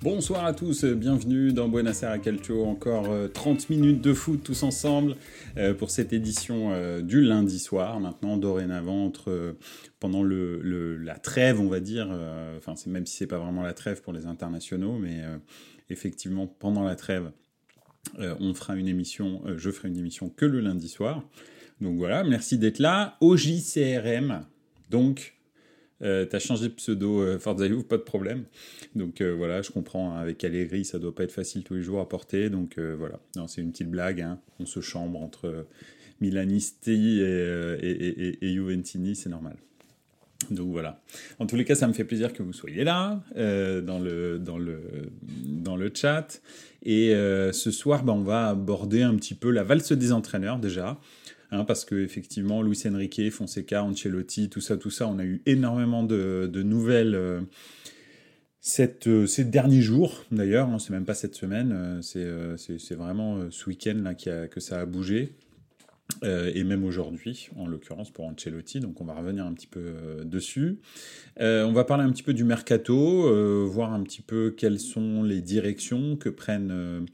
Bonsoir à tous, bienvenue dans Buenos Aires Calcio, encore 30 euh, minutes de foot tous ensemble euh, pour cette édition euh, du lundi soir, maintenant dorénavant pendant la trêve on va dire, même si c'est pas vraiment la trêve pour les internationaux, mais effectivement pendant la trêve on fera une émission, je ferai une émission que le lundi soir. Donc voilà, merci d'être là. Au JCRM, donc euh, t'as changé de pseudo euh, Forza pas de problème. Donc euh, voilà, je comprends, hein, avec Allegri, ça doit pas être facile tous les jours à porter. Donc euh, voilà, c'est une petite blague. Hein. On se chambre entre Milanisti et, et, et, Juventini, c'est normal. Donc voilà. En tous les cas, ça me fait plaisir que vous soyez là dans, le, dans, le, dans le chat. Et ce soir, bah, on va aborder un petit peu la valse des entraîneurs déjà. Hein, parce que effectivement, Luis Enrique, Fonseca, Ancelotti, tout ça, tout ça, on a eu énormément de, nouvelles euh, euh, ces derniers jours. D'ailleurs, hein, c'est même pas cette semaine, euh, c'est vraiment ce week-end là que ça a bougé. et même aujourd'hui, en l'occurrence pour Ancelotti, donc on va revenir un petit peu dessus. on va parler un petit peu du mercato, voir un petit peu quelles sont les directions que prennent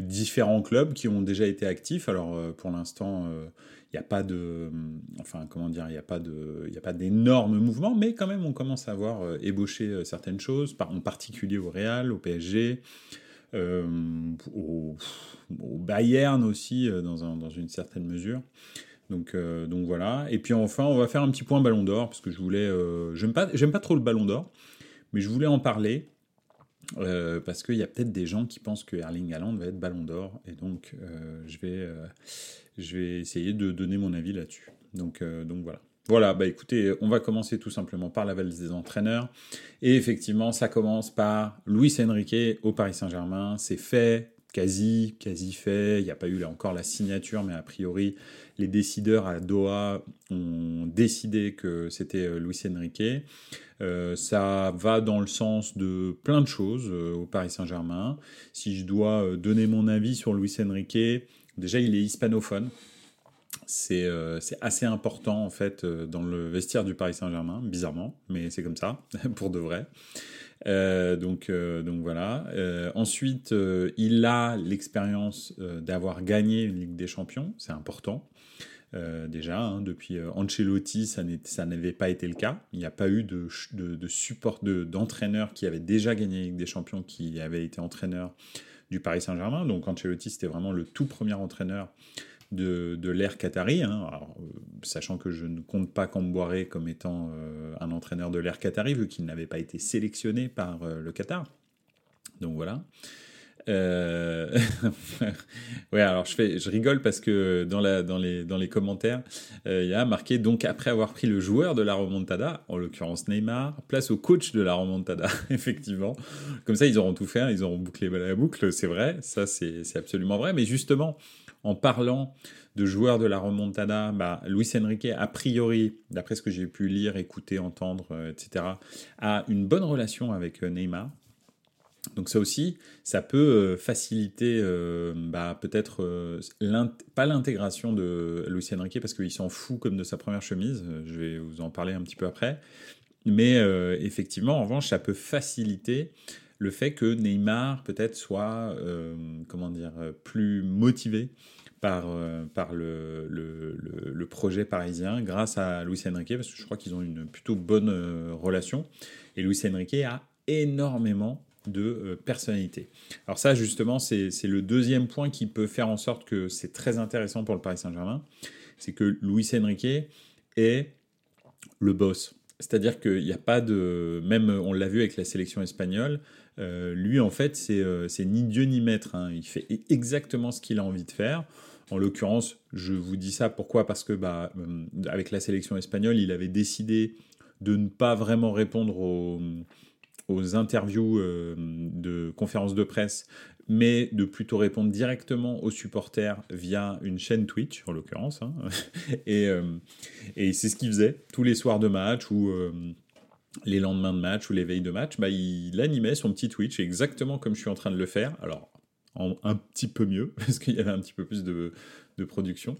différents clubs qui ont déjà été actifs. Alors euh, pour l'instant, il euh, n'y a pas de, enfin comment dire, il n'y a pas de, il a pas d'énormes mouvements, mais quand même on commence à voir euh, ébaucher certaines choses, en particulier au Real, au PSG, au, Bayern aussi dans, un, dans, une certaine mesure. Donc voilà. Et puis enfin, on va faire un petit point Ballon d'Or parce que je voulais, j'aime pas, j'aime pas trop le Ballon d'Or, mais je voulais en parler euh, parce qu'il y a peut-être des gens qui pensent que Erling Haaland va être Ballon d'Or, et donc euh, je, vais, euh, je vais essayer de donner mon avis là-dessus. Donc, donc voilà. Voilà, bah écoutez, on va commencer tout simplement par la valise des entraîneurs. Et effectivement, ça commence par Luis Enrique au Paris Saint-Germain. C'est fait, quasi, quasi fait. Il n'y a pas eu là encore la signature, mais a priori, les décideurs à Doha ont décidé que c'était euh, Luis Enrique. Euh, ça va dans le sens de plein de choses euh, au Paris Saint-Germain. Si je dois donner mon avis sur Luis Enrique, déjà il est hispanophone. C'est assez important en fait dans le vestiaire du Paris Saint-Germain, bizarrement, mais c'est comme ça, pour de vrai. Donc, donc voilà. ensuite, il a l'expérience d'avoir gagné une Ligue des Champions, c'est important. Euh, déjà, hein, depuis euh, Ancelotti, ça n'avait pas été le cas. Il n'y a pas eu de, de, support d'entraîneur qui avait déjà gagné avec des champions qui avait été entraîneur du Paris Saint-Germain. Donc Ancelotti, c'était vraiment le tout premier entraîneur de, de l'ère qatari, hein. euh, sachant que je ne compte pas Camboire comme étant un entraîneur de l'ère qatari, vu qu'il n'avait pas été sélectionné par le Qatar. Donc voilà. Euh... ouais, alors je, fais, je rigole parce que dans, la, dans, les, dans les commentaires, euh, il y a marqué donc après avoir pris le joueur de la remontada, en l'occurrence Neymar, place au coach de la remontada, effectivement. Comme ça, ils auront tout fait, ils auront bouclé la boucle, c'est vrai, ça c'est absolument vrai. Mais justement, en parlant de joueurs de la remontada, bah, Luis Enrique, a priori, d'après ce que j'ai pu lire, écouter, entendre, euh, etc., a une bonne relation avec euh, Neymar. Donc ça aussi, ça peut euh, faciliter bah, peut-être pas l'intégration de Luis Enrique parce qu'il s'en fout comme de sa première chemise. Je vais vous en parler un petit peu après. Mais effectivement, en revanche, ça peut faciliter le fait que Neymar peut-être soit comment dire plus motivé par, par le, le, projet parisien grâce à Luis Enrique parce que je crois qu'ils ont une plutôt bonne relation et Luis Enrique a énormément de euh, personnalité. Alors ça, justement, c'est le deuxième point qui peut faire en sorte que c'est très intéressant pour le Paris Saint-Germain, c'est que Luis Enrique est le boss. C'est-à-dire qu'il n'y a pas de... Même, on l'a vu avec la sélection espagnole, euh, lui, en fait, euh, c'est ni Dieu ni maître. Hein. Il fait exactement ce qu'il a envie de faire. En l'occurrence, je vous dis ça pourquoi? Parce que bah, avec la sélection espagnole, il avait décidé de ne pas vraiment répondre aux aux interviews euh, de conférences de presse, mais de plutôt répondre directement aux supporters via une chaîne Twitch, en l'occurrence. Hein. et, euh, et c'est ce qu'il faisait tous les soirs de match où, euh, les lendemains de match ou les veilles de match, bah, il animait son petit Twitch exactement comme je suis en train de le faire. Alors, un petit peu mieux, parce qu'il y avait un petit peu plus de, production.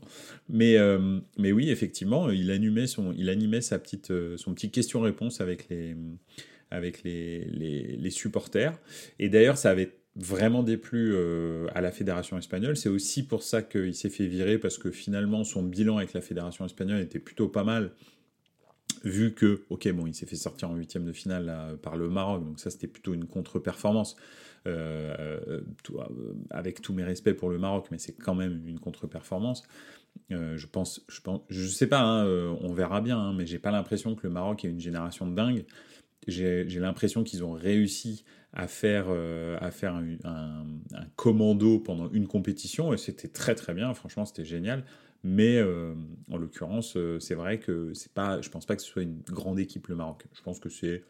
Mais, mais oui, effectivement, il animait son, il animait sa petite, son petit question-réponse avec les, avec les, les, supporters. Et d'ailleurs, ça avait vraiment déplu euh, à la fédération espagnole. C'est aussi pour ça qu'il s'est fait virer, parce que finalement, son bilan avec la fédération espagnole était plutôt pas mal vu que, ok, bon, il s'est fait sortir en huitième de finale par le Maroc, donc ça c'était plutôt une contre-performance. Euh, euh, avec tous mes respects pour le Maroc, mais c'est quand même une contre-performance. Je pense, je pense, je sais pas, hein, on verra bien, hein, mais j'ai pas l'impression que le Maroc ait une génération de dingue. J'ai l'impression qu'ils ont réussi à faire, à faire un, commando pendant une compétition et c'était très très bien. Franchement, c'était génial. Mais en l'occurrence, c'est vrai que c'est pas, je pense pas que ce soit une grande équipe le Maroc. Je pense que c'est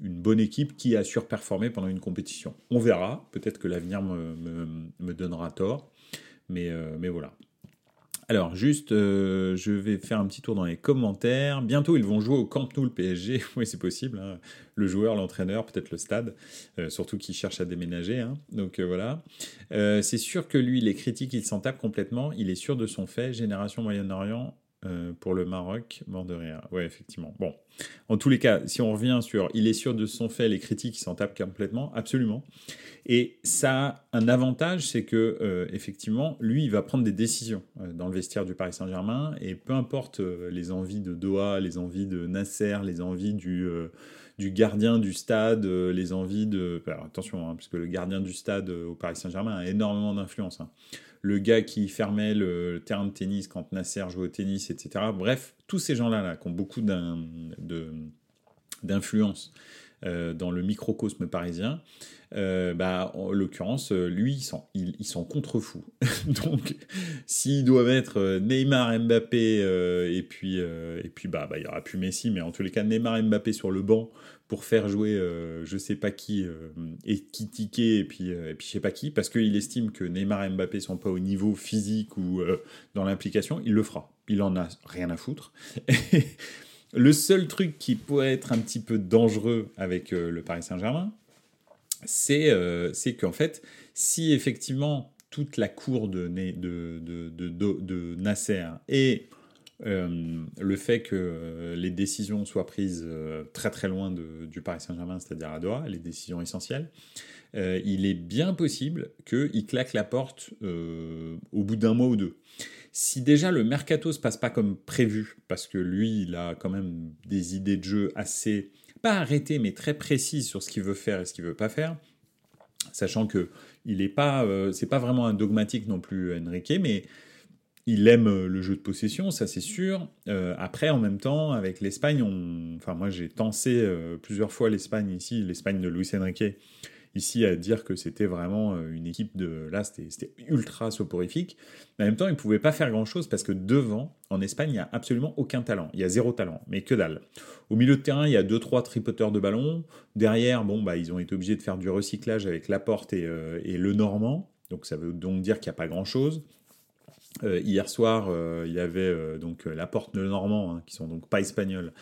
une bonne équipe qui a surperformé pendant une compétition. On verra, peut-être que l'avenir me, donnera tort, mais, euh, mais voilà. Alors, juste, euh, je vais faire un petit tour dans les commentaires. Bientôt, ils vont jouer au Camp Nou, le PSG. oui, c'est possible. Hein. Le joueur, l'entraîneur, peut-être le stade. Euh, surtout qu'il cherche à déménager. Hein. Donc, voilà. c'est sûr que lui, les critiques, il s'en tape complètement. Il est sûr de son fait. Génération Moyen-Orient, euh, pour le Maroc, mort de rire. Ouais, effectivement. Bon, en tous les cas, si on revient sur il est sûr de son fait, les critiques s'en tapent complètement, absolument. Et ça a un avantage, c'est que euh, effectivement, lui, il va prendre des décisions euh, dans le vestiaire du Paris Saint-Germain, et peu importe les envies de Doha, les envies de Nasser, les envies du du gardien du stade, les envies de... Attention, hein, parce que le gardien du stade au Paris Saint-Germain a énormément d'influence. Hein le gars qui fermait le terrain de tennis quand Nasser jouait au tennis, etc. Bref, tous ces gens-là là, qui ont beaucoup d'influence euh, dans le microcosme parisien, euh, bah, en l'occurrence, lui, il s'en contrefou. Donc, s'il doit mettre Neymar, Mbappé, euh, et puis, et puis bah, bah, il y aura plus Messi, mais en tous les cas, Neymar, Mbappé sur le banc pour faire jouer euh, je sais pas qui euh, et qui tiquer et puis euh, et puis je sais pas qui parce qu'il estime que Neymar et Mbappé sont pas au niveau physique ou dans l'implication, il le fera. Il en a rien à foutre. le seul truc qui pourrait être un petit peu dangereux avec le Paris Saint-Germain, c'est qu'en fait, si effectivement toute la cour de, de, de, de, Nasser est euh, le fait que euh, les décisions soient prises euh, très très loin du Paris Saint-Germain, c'est-à-dire à Doha, les décisions essentielles, il est bien possible qu'il claque la porte au bout d'un mois ou deux. Si déjà le mercato se passe pas comme prévu, parce que lui, il a quand même des idées de jeu assez, pas arrêtées, mais très précises sur ce qu'il veut faire et ce qu'il veut pas faire, sachant que il est pas, c'est pas vraiment un dogmatique non plus, Enrique, mais il aime euh, le jeu de possession, ça c'est sûr. Euh, après, en même temps, avec l'Espagne, on... enfin moi j'ai tensé euh, plusieurs fois l'Espagne ici, l'Espagne de Luis Enrique, ici à dire que c'était vraiment une équipe de... Là, c'était ultra soporifique. Mais en même temps, ils ne pouvaient pas faire grand-chose parce que devant, en Espagne, il n'y a absolument aucun talent. Il y a zéro talent, mais que dalle. Au milieu de terrain, il y a deux, trois tripoteurs de ballon. Derrière, bon, bah, ils ont été obligés de faire du recyclage avec Laporte et, et Le Normand. Donc ça veut donc dire qu'il n'y a pas grand-chose. Euh, hier soir, euh, il y avait euh, donc la porte de Normand, hein, qui sont donc pas espagnols.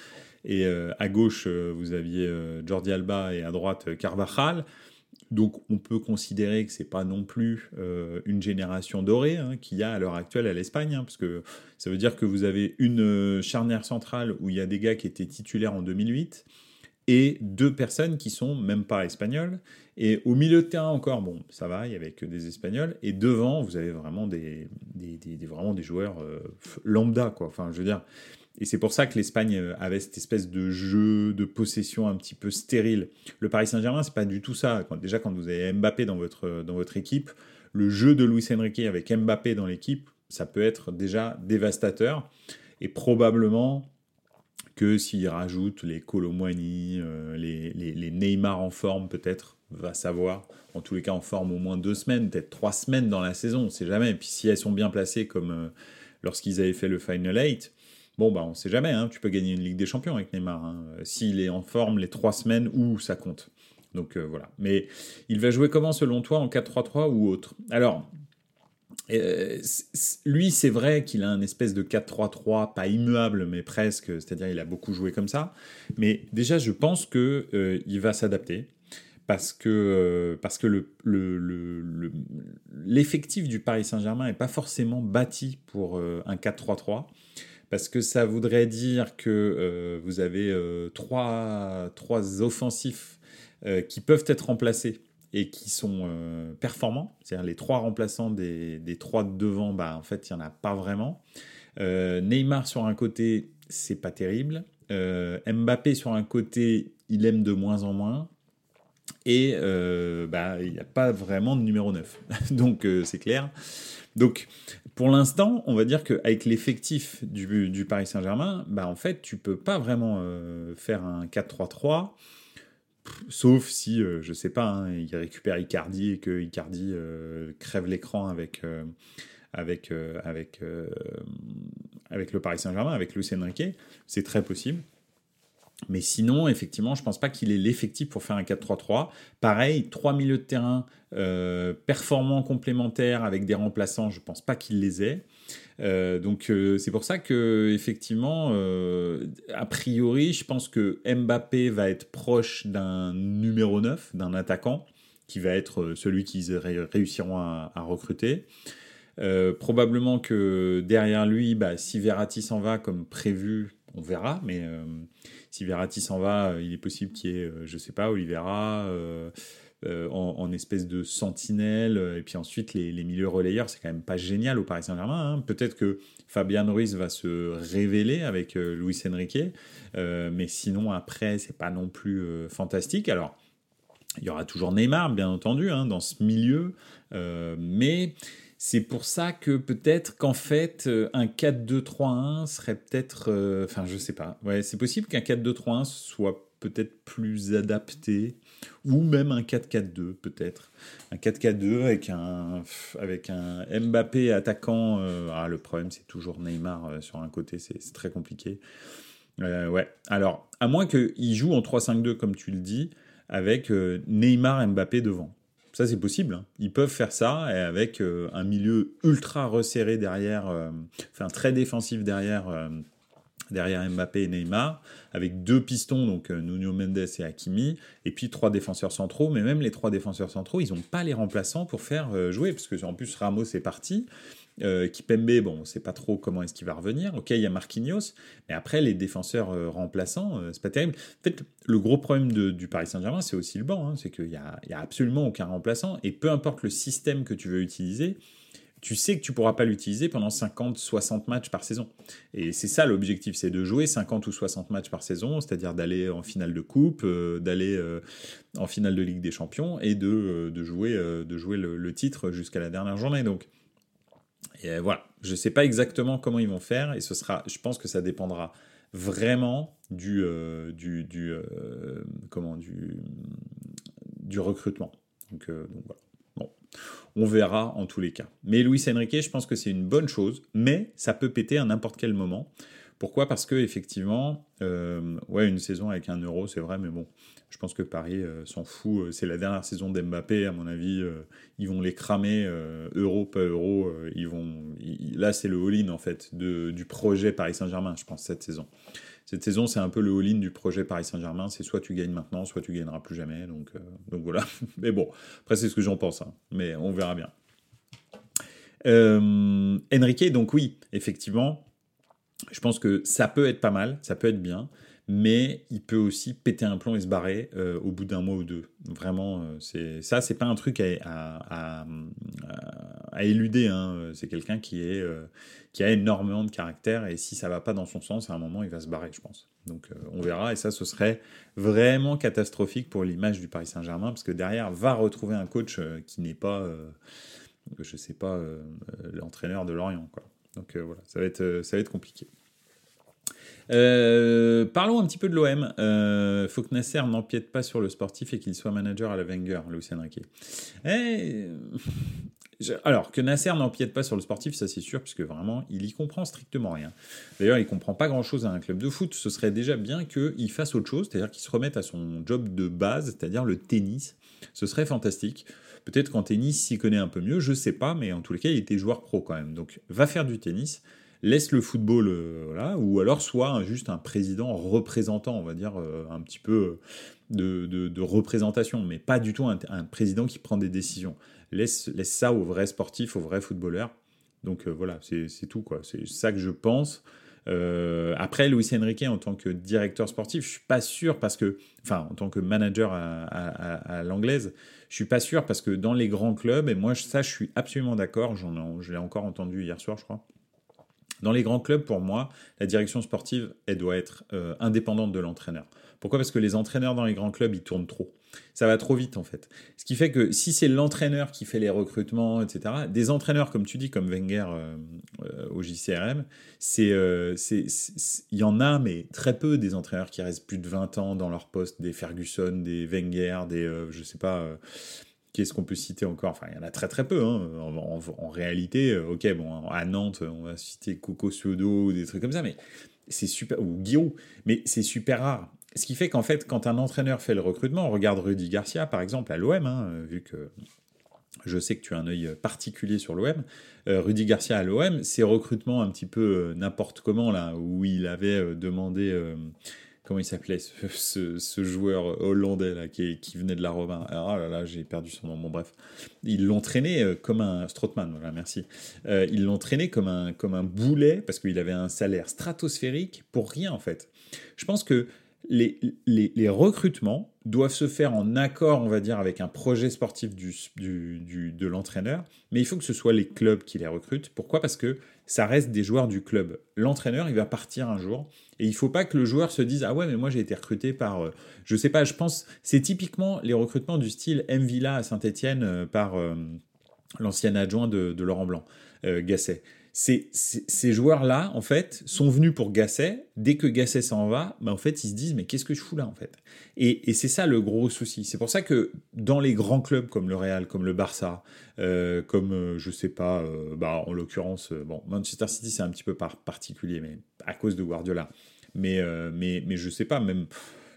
Et à gauche, vous aviez Jordi Alba et à droite Carvajal. Donc on peut considérer que c'est pas non plus une génération dorée hein, qu'il y a à l'heure actuelle à l'Espagne, hein, parce que ça veut dire que vous avez une charnière centrale où il y a des gars qui étaient titulaires en 2008 deux personnes qui sont même pas espagnoles. Et au milieu de terrain encore, bon, ça va, il y avait que des Espagnols. Et devant, vous avez vraiment des, vraiment des joueurs euh, lambda, quoi. Enfin, je veux dire. Et c'est pour ça que l'Espagne euh, avait cette espèce de jeu de possession un petit peu stérile. Le Paris Saint-Germain, c'est pas du tout ça. déjà, quand vous avez Mbappé dans votre, dans votre équipe, le jeu de Luis Enrique avec Mbappé dans l'équipe, ça peut être déjà dévastateur. Et probablement, que s'il rajoute les Colomwani, euh, les, les, Neymar en forme peut-être, va savoir, en tous les cas en forme au moins deux semaines, peut-être trois semaines dans la saison, on sait jamais. Et puis si elles sont bien placées comme euh, lorsqu'ils avaient fait le Final 8, bon bah on sait jamais, hein, tu peux gagner une Ligue des Champions avec Neymar, hein. s'il est en forme les trois semaines, ou ça compte. Donc euh, voilà. Mais il va jouer comment selon toi en 4-3-3 ou autre? Alors, lui, c'est vrai qu'il a un espèce de 4-3-3, pas immuable, mais presque, c'est-à-dire il a beaucoup joué comme ça. Mais déjà, je pense qu'il il va s'adapter parce que, parce que le, l'effectif du Paris Saint-Germain n'est pas forcément bâti pour un 4-3-3 parce que ça voudrait dire que euh, vous avez euh, trois, trois, offensifs euh, qui peuvent être remplacés et qui sont performants. C'est-à-dire les trois remplaçants des, trois de devant, bah, en fait, il n'y en a pas vraiment. Neymar sur un côté, c'est pas terrible. Mbappé sur un côté, il aime de moins en moins. Et bah, il n'y a pas vraiment de numéro 9. Donc c'est clair. Donc pour l'instant, on va dire qu'avec l'effectif du, Paris Saint-Germain, bah en fait, tu peux pas vraiment euh, faire un 4-3-3, sauf si, euh, je sais pas, hein, il récupère Icardi et que Icardi euh, crève l'écran avec, avec, avec, avec le Paris Saint-Germain, avec Luis Enrique. C'est très possible. Mais sinon, effectivement, je ne pense pas qu'il ait l'effectif pour faire un 4-3-3. Pareil, trois milieux de terrain euh, performants complémentaires avec des remplaçants, je ne pense pas qu'il les ait. Euh, donc euh, c'est pour ça que effectivement, a priori, je pense que Mbappé va être proche d'un numéro 9, d'un attaquant, qui va être celui qu'ils réussiront à, recruter. probablement que derrière lui, bah, si Verratti s'en va comme prévu, on verra, mais si Verratti s'en va, euh, il est possible qu'il y ait, euh, je sais pas, Olivera euh, en, espèce de sentinelle, et puis ensuite les, milieux relayeurs, c'est quand même pas génial au Paris Saint-Germain. Hein. Peut-être que Fabian Ruiz va se révéler avec Luis Enrique, mais sinon après, c'est pas non plus fantastique. Alors, il y aura toujours Neymar, bien entendu, hein, dans ce milieu, mais c'est pour ça que peut-être qu'en fait, euh, un 4-2-3-1 serait peut-être. Euh, enfin, je sais pas. Ouais, c'est possible qu'un 4-2-3-1 soit peut-être plus adapté. Ou même un 4-4-2, peut-être. Un 4-4-2 avec un, avec un Mbappé attaquant. Euh, ah, le problème, c'est toujours Neymar sur un côté, c'est très compliqué. ouais. Alors, à moins qu'il joue en 3-5-2, comme tu le dis, avec Neymar Mbappé devant. Ça, c'est possible. Hein. Ils peuvent faire ça et avec euh, un milieu ultra resserré derrière, euh, enfin très défensif derrière, euh, derrière Mbappé et Neymar, avec deux pistons, donc Nuno Mendes et Hakimi, et puis trois défenseurs centraux. Mais même les trois défenseurs centraux, ils n'ont pas les remplaçants pour faire jouer, parce que en plus Ramos est parti. Euh, Kipembe, bon, on ne sait pas trop comment est-ce qu'il va revenir. Ok, il y a Marquinhos, mais après, les défenseurs euh, remplaçants, euh, c'est pas terrible. En fait, le gros problème du Paris Saint-Germain, c'est aussi le banc. Hein. c'est qu'il n'y y a absolument aucun remplaçant. Et peu importe le système que tu veux utiliser, tu sais que tu pourras pas l'utiliser pendant 50, 60 matchs par saison. Et c'est ça l'objectif, c'est de jouer 50 ou 60 matchs par saison, c'est-à-dire d'aller en finale de coupe, d'aller en finale de Ligue des Champions et de, jouer, de jouer le, titre jusqu'à la dernière journée. Donc et euh, voilà, je sais pas exactement comment ils vont faire et ce sera, je pense que ça dépendra vraiment du, euh, du, du euh, comment, du, du recrutement. Donc voilà. On verra en tous les cas. Mais Luis Enrique, je pense que c'est une bonne chose, mais ça peut péter à n'importe quel moment. Pourquoi? Parce que effectivement, ouais, une saison avec un euro, c'est vrai, mais bon, je pense que Paris euh, s'en fout. Euh, c'est la dernière saison d'Mbappé, à mon avis. Euh, ils vont les cramer, euro, pas euro. ils vont, là, c'est le all-in, en fait, du projet Paris Saint-Germain, je pense, cette saison. Cette saison, c'est un peu le all-in du projet Paris Saint-Germain. C'est soit tu gagnes maintenant, soit tu gagneras plus jamais. Donc, donc voilà. Mais bon, après, c'est ce que j'en pense. Hein. Mais on verra bien. Enrique, donc oui, effectivement, je pense que ça peut être pas mal, ça peut être bien mais il peut aussi péter un plomb et se barrer euh, au bout d'un mois ou deux. Vraiment, euh, c'est ça, c'est pas un truc à, éluder. Hein. C'est quelqu'un qui euh, qui a énormément de caractère et si ça va pas dans son sens, à un moment, il va se barrer, je pense. Donc, on verra et ça, ce serait vraiment catastrophique pour l'image du Paris Saint-Germain parce que derrière, va retrouver un coach qui n'est pas, je sais pas, l'entraîneur de Lorient. Donc voilà, ça va être ça va être compliqué. Euh, parlons un petit peu de l'OM. Euh, faut que Nasser n'empiète pas sur le sportif et qu'il soit manager à la Wenger, Lucien Riquet. Eh, alors, que Nasser n'empiète pas sur le sportif, ça c'est sûr, puisque vraiment, il y comprend strictement rien. D'ailleurs, il comprend pas grand-chose à un club de foot. Ce serait déjà bien qu'il fasse autre chose, c'est-à-dire qu'il se remette à son job de base, c'est-à-dire le tennis. Ce serait fantastique. Peut-être qu'en tennis, s'y connaît un peu mieux, je sais pas, mais en tous les cas, il était joueur pro quand même. Donc, va faire du tennis, laisse le football, euh, voilà, ou alors soit juste un président représentant, on va dire, euh, un petit peu de, de, représentation, mais pas du tout un, président qui prend des décisions. Laisse, ça aux vrais sportifs, aux vrais footballeurs. Donc euh, voilà, c'est tout, quoi. C'est ça que je pense. Euh, après, Luis Enrique, en tant que directeur sportif, je suis pas sûr parce que, enfin, en tant que manager à, l'anglaise, je suis pas sûr parce que dans les grands clubs, et moi, ça, je suis absolument d'accord, je l'ai encore entendu hier soir, je crois. Dans les grands clubs, pour moi, la direction sportive, elle doit être euh, indépendante de l'entraîneur. Pourquoi? Parce que les entraîneurs dans les grands clubs, ils tournent trop. Ça va trop vite en fait. Ce qui fait que si c'est l'entraîneur qui fait les recrutements, etc., des entraîneurs, comme tu dis, comme Wenger euh, euh, au JCRM, il y en a, mais très peu des entraîneurs qui restent plus de 20 ans dans leur poste, des Ferguson, des Wenger, des, je sais pas, qu'est-ce qu'on peut citer encore? Enfin, il y en a très très peu. Hein. En, réalité, ok, bon, à Nantes, on va citer Coco Suodo ou des trucs comme ça, c'est super, ou Guillaume, mais c'est super rare. Ce qui fait qu'en fait, quand un entraîneur fait le recrutement, on regarde Rudy Garcia, par exemple, à l'OM, hein, vu que je sais que tu as un œil particulier sur l'OM. Euh, Rudy Garcia à l'OM, ses recrutements un petit peu euh, n'importe comment, là, où il avait euh, demandé. Comment il s'appelait ce, joueur hollandais là, qui, venait de la Robin Ah là là, j'ai perdu son nom. Bon, bref. Ils l'ont traîné comme un. Strootman, voilà, merci. ils l'ont traîné comme un, comme un boulet parce qu'il avait un salaire stratosphérique pour rien, en fait. Je pense que les, les, recrutements doivent se faire en accord, on va dire, avec un projet sportif du, du, de l'entraîneur, mais il faut que ce soit les clubs qui les recrutent. Pourquoi? Parce que ça reste des joueurs du club. L'entraîneur, il va partir un jour, et il faut pas que le joueur se dise ah ouais mais moi j'ai été recruté par, euh, je sais pas, je pense c'est typiquement les recrutements du style M Villa à Saint-Étienne euh, par euh, l'ancien adjoint de, de, Laurent Blanc, Gasset ces joueurs-là, en fait, sont venus pour Gasset. Dès que Gasset s'en va, bah, en fait, ils se disent mais qu'est-ce que je fous là, en fait? Et, c'est ça le gros souci. C'est pour ça que dans les grands clubs comme le Real, comme le Barça, euh, comme euh, je sais pas, euh, bah, en l'occurrence, bon, Manchester City c'est un petit peu particulier, mais à cause de Guardiola. Mais mais mais je sais pas, même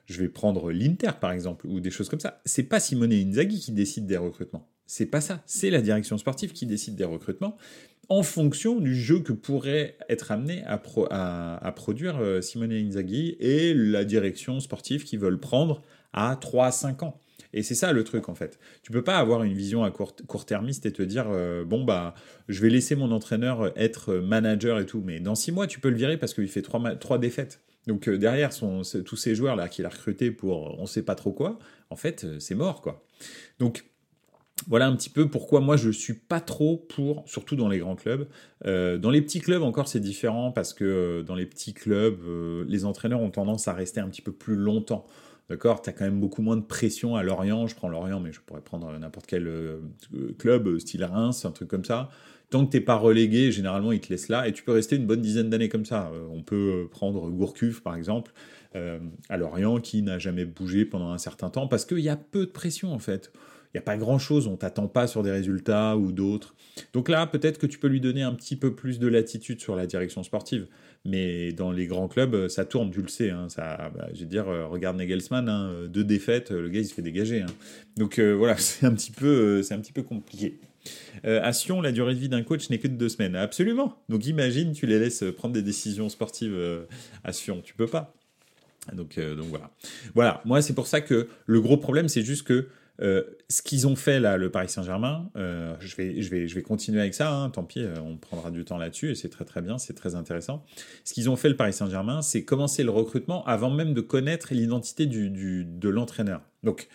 je vais prendre l'Inter par exemple ou des choses comme ça. C'est pas Simone Inzaghi qui décide des recrutements. C'est pas ça. C'est la direction sportive qui décide des recrutements en fonction du jeu que pourrait être amené à, produire euh, Simone Inzaghi et la direction sportive qui veulent prendre à 3 à 5 ans. Et c'est ça le truc en fait. Tu peux pas avoir une vision à court, court-termiste et te dire euh, bon bah je vais laisser mon entraîneur être manager et tout, mais dans 6 mois tu peux le virer parce qu'il fait 3, trois défaites. Donc euh, derrière tous ces joueurs là qu'il a recrutés pour on sait pas trop quoi, en fait c'est mort quoi. Donc voilà un petit peu pourquoi moi je suis pas trop pour, surtout dans les grands clubs. Euh, dans les petits clubs encore c'est différent parce que euh, dans les petits clubs, euh, les entraîneurs ont tendance à rester un petit peu plus longtemps. D'accord? Tu as quand même beaucoup moins de pression à Lorient. Je prends Lorient, mais je pourrais prendre n'importe quel club, style Reims, un truc comme ça. Tant que t'es pas relégué, généralement ils te laissent là et tu peux rester une bonne dizaine d'années comme ça. on peut prendre Gourcuff par exemple à Lorient qui n'a jamais bougé pendant un certain temps parce qu'il y a peu de pression en fait il n'y a pas grand-chose, on t'attend pas sur des résultats ou d'autres. Donc là, peut-être que tu peux lui donner un petit peu plus de latitude sur la direction sportive. Mais dans les grands clubs, ça tourne, tu le sais. Hein, ça, bah, je veux dire, euh, regarde Nagelsmann, hein, deux défaites, le gars il se fait dégager. Hein. Donc euh, voilà, c'est un euh, c'est un petit peu compliqué. À Sion, la durée de vie d'un coach n'est que de deux semaines. Absolument. Donc imagine, tu les laisses prendre des décisions sportives à Sion. Tu peux pas. Donc, donc voilà. Voilà. Moi, c'est pour ça que le gros problème, c'est juste que euh, ce qu'ils ont fait là, le Paris Saint-Germain, euh, je, vais, continuer avec ça, hein, tant pis, euh, on prendra du temps là-dessus et c'est très très bien, c'est très intéressant. Ce qu'ils ont fait le Paris Saint-Germain, c'est commencer le recrutement avant même de connaître l'identité de l'entraîneur. Donc,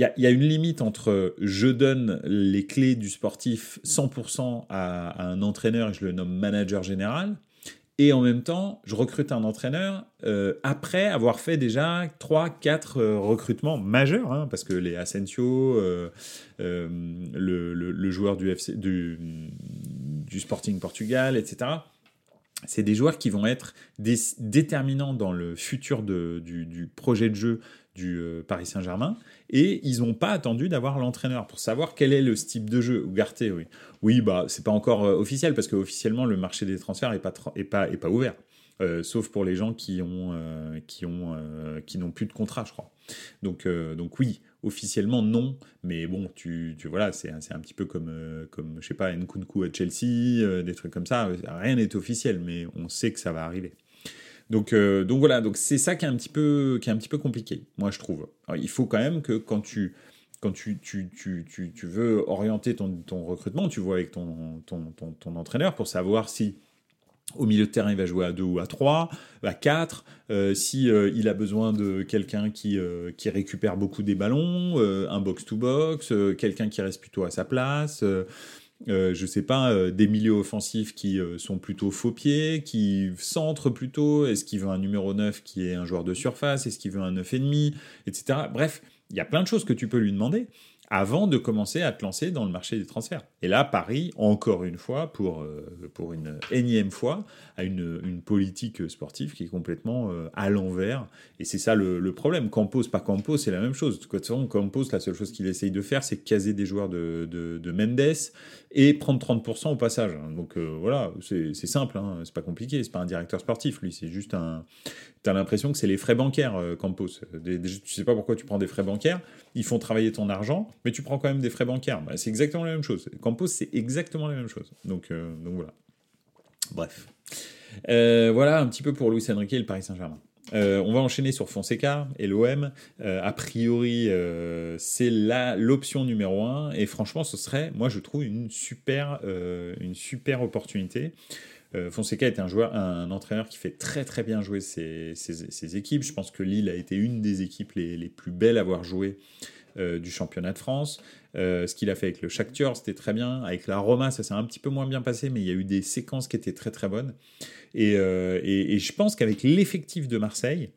y a, y a, une limite entre je donne les clés du sportif 100% à, à, un entraîneur et je le nomme manager général, et en même temps, je recrute un entraîneur euh, après avoir fait déjà 3-4 euh, recrutements majeurs, hein, parce que les Asensio, euh, le, joueur du Sporting Portugal, etc., c'est des joueurs qui vont être déterminants dans le futur du, projet de jeu du Paris Saint-Germain et ils n'ont pas attendu d'avoir l'entraîneur pour savoir quel est le type de jeu. Oui. Oui, bah, c'est pas encore euh, officiel parce qu'officiellement, le marché des transferts n'est pas, est pas, ouvert. Euh, sauf pour les gens qui euh, qui n'ont plus de contrat, je crois. Donc, donc oui, officiellement non, mais bon, tu, tu voilà, c'est un petit peu comme, comme je sais pas, Nkunku à Chelsea, des trucs comme ça. Rien n'est officiel, mais on sait que ça va arriver. Donc, donc voilà, donc c'est ça qui est un petit peu qui est un petit peu compliqué, moi je trouve. il faut quand même que quand tu quand tu, tu, tu, veux orienter ton, ton, recrutement, tu vois avec ton, ton, ton, entraîneur pour savoir si au milieu de terrain, il va jouer à 2 ou à 3, à 4, euh, si euh, il a besoin de quelqu'un qui, euh, récupère beaucoup des ballons, un box-to-box, quelqu'un qui reste plutôt à sa place, je sais pas, des milieux offensifs qui sont plutôt faux pieds, qui centrent plutôt, est-ce qu'il veut un numéro 9 qui est un joueur de surface, est-ce qu'il veut un 9,5, etc. Bref, il y a plein de choses que tu peux lui demander avant de commencer à te lancer dans le marché des transferts. Et là, Paris, encore une fois, pour, euh, pour une énième fois, a une, une politique sportive qui est complètement euh, à l'envers. Et c'est ça le, le, problème. Campos, pas Campos, c'est la même chose. De toute façon, Campos, la seule chose qu'il essaye de faire, c'est caser des joueurs de, de, de, Mendes et prendre 30% au passage. Donc euh, voilà, c'est simple, hein. c'est pas compliqué. C'est pas un directeur sportif, lui, c'est juste un. T'as l'impression que c'est les frais bancaires, Campos. Des, tu sais pas pourquoi tu prends des frais bancaires. Ils font travailler ton argent mais tu prends quand même des frais bancaires. Bah, c'est exactement la même chose. Campos, c'est exactement la même chose. Donc, euh, donc voilà. Bref. Euh, voilà un petit peu pour Luis Enrique et le Paris Saint-Germain. Euh, on va enchaîner sur Fonseca et l'OM. a priori, c'est l'option numéro un. Et franchement, ce serait, moi, je trouve une super, une super opportunité. Fonseca est un joueur, un entraîneur qui fait très très bien jouer ses, ses, équipes. Je pense que Lille a été une des équipes les, les plus belles à avoir joué euh, du championnat de France. Euh, ce qu'il a fait avec le Shakhtar, c'était très bien. Avec la Roma, ça s'est un petit peu moins bien passé, mais il y a eu des séquences qui étaient très très bonnes. Et, euh, je pense qu'avec l'effectif de Marseille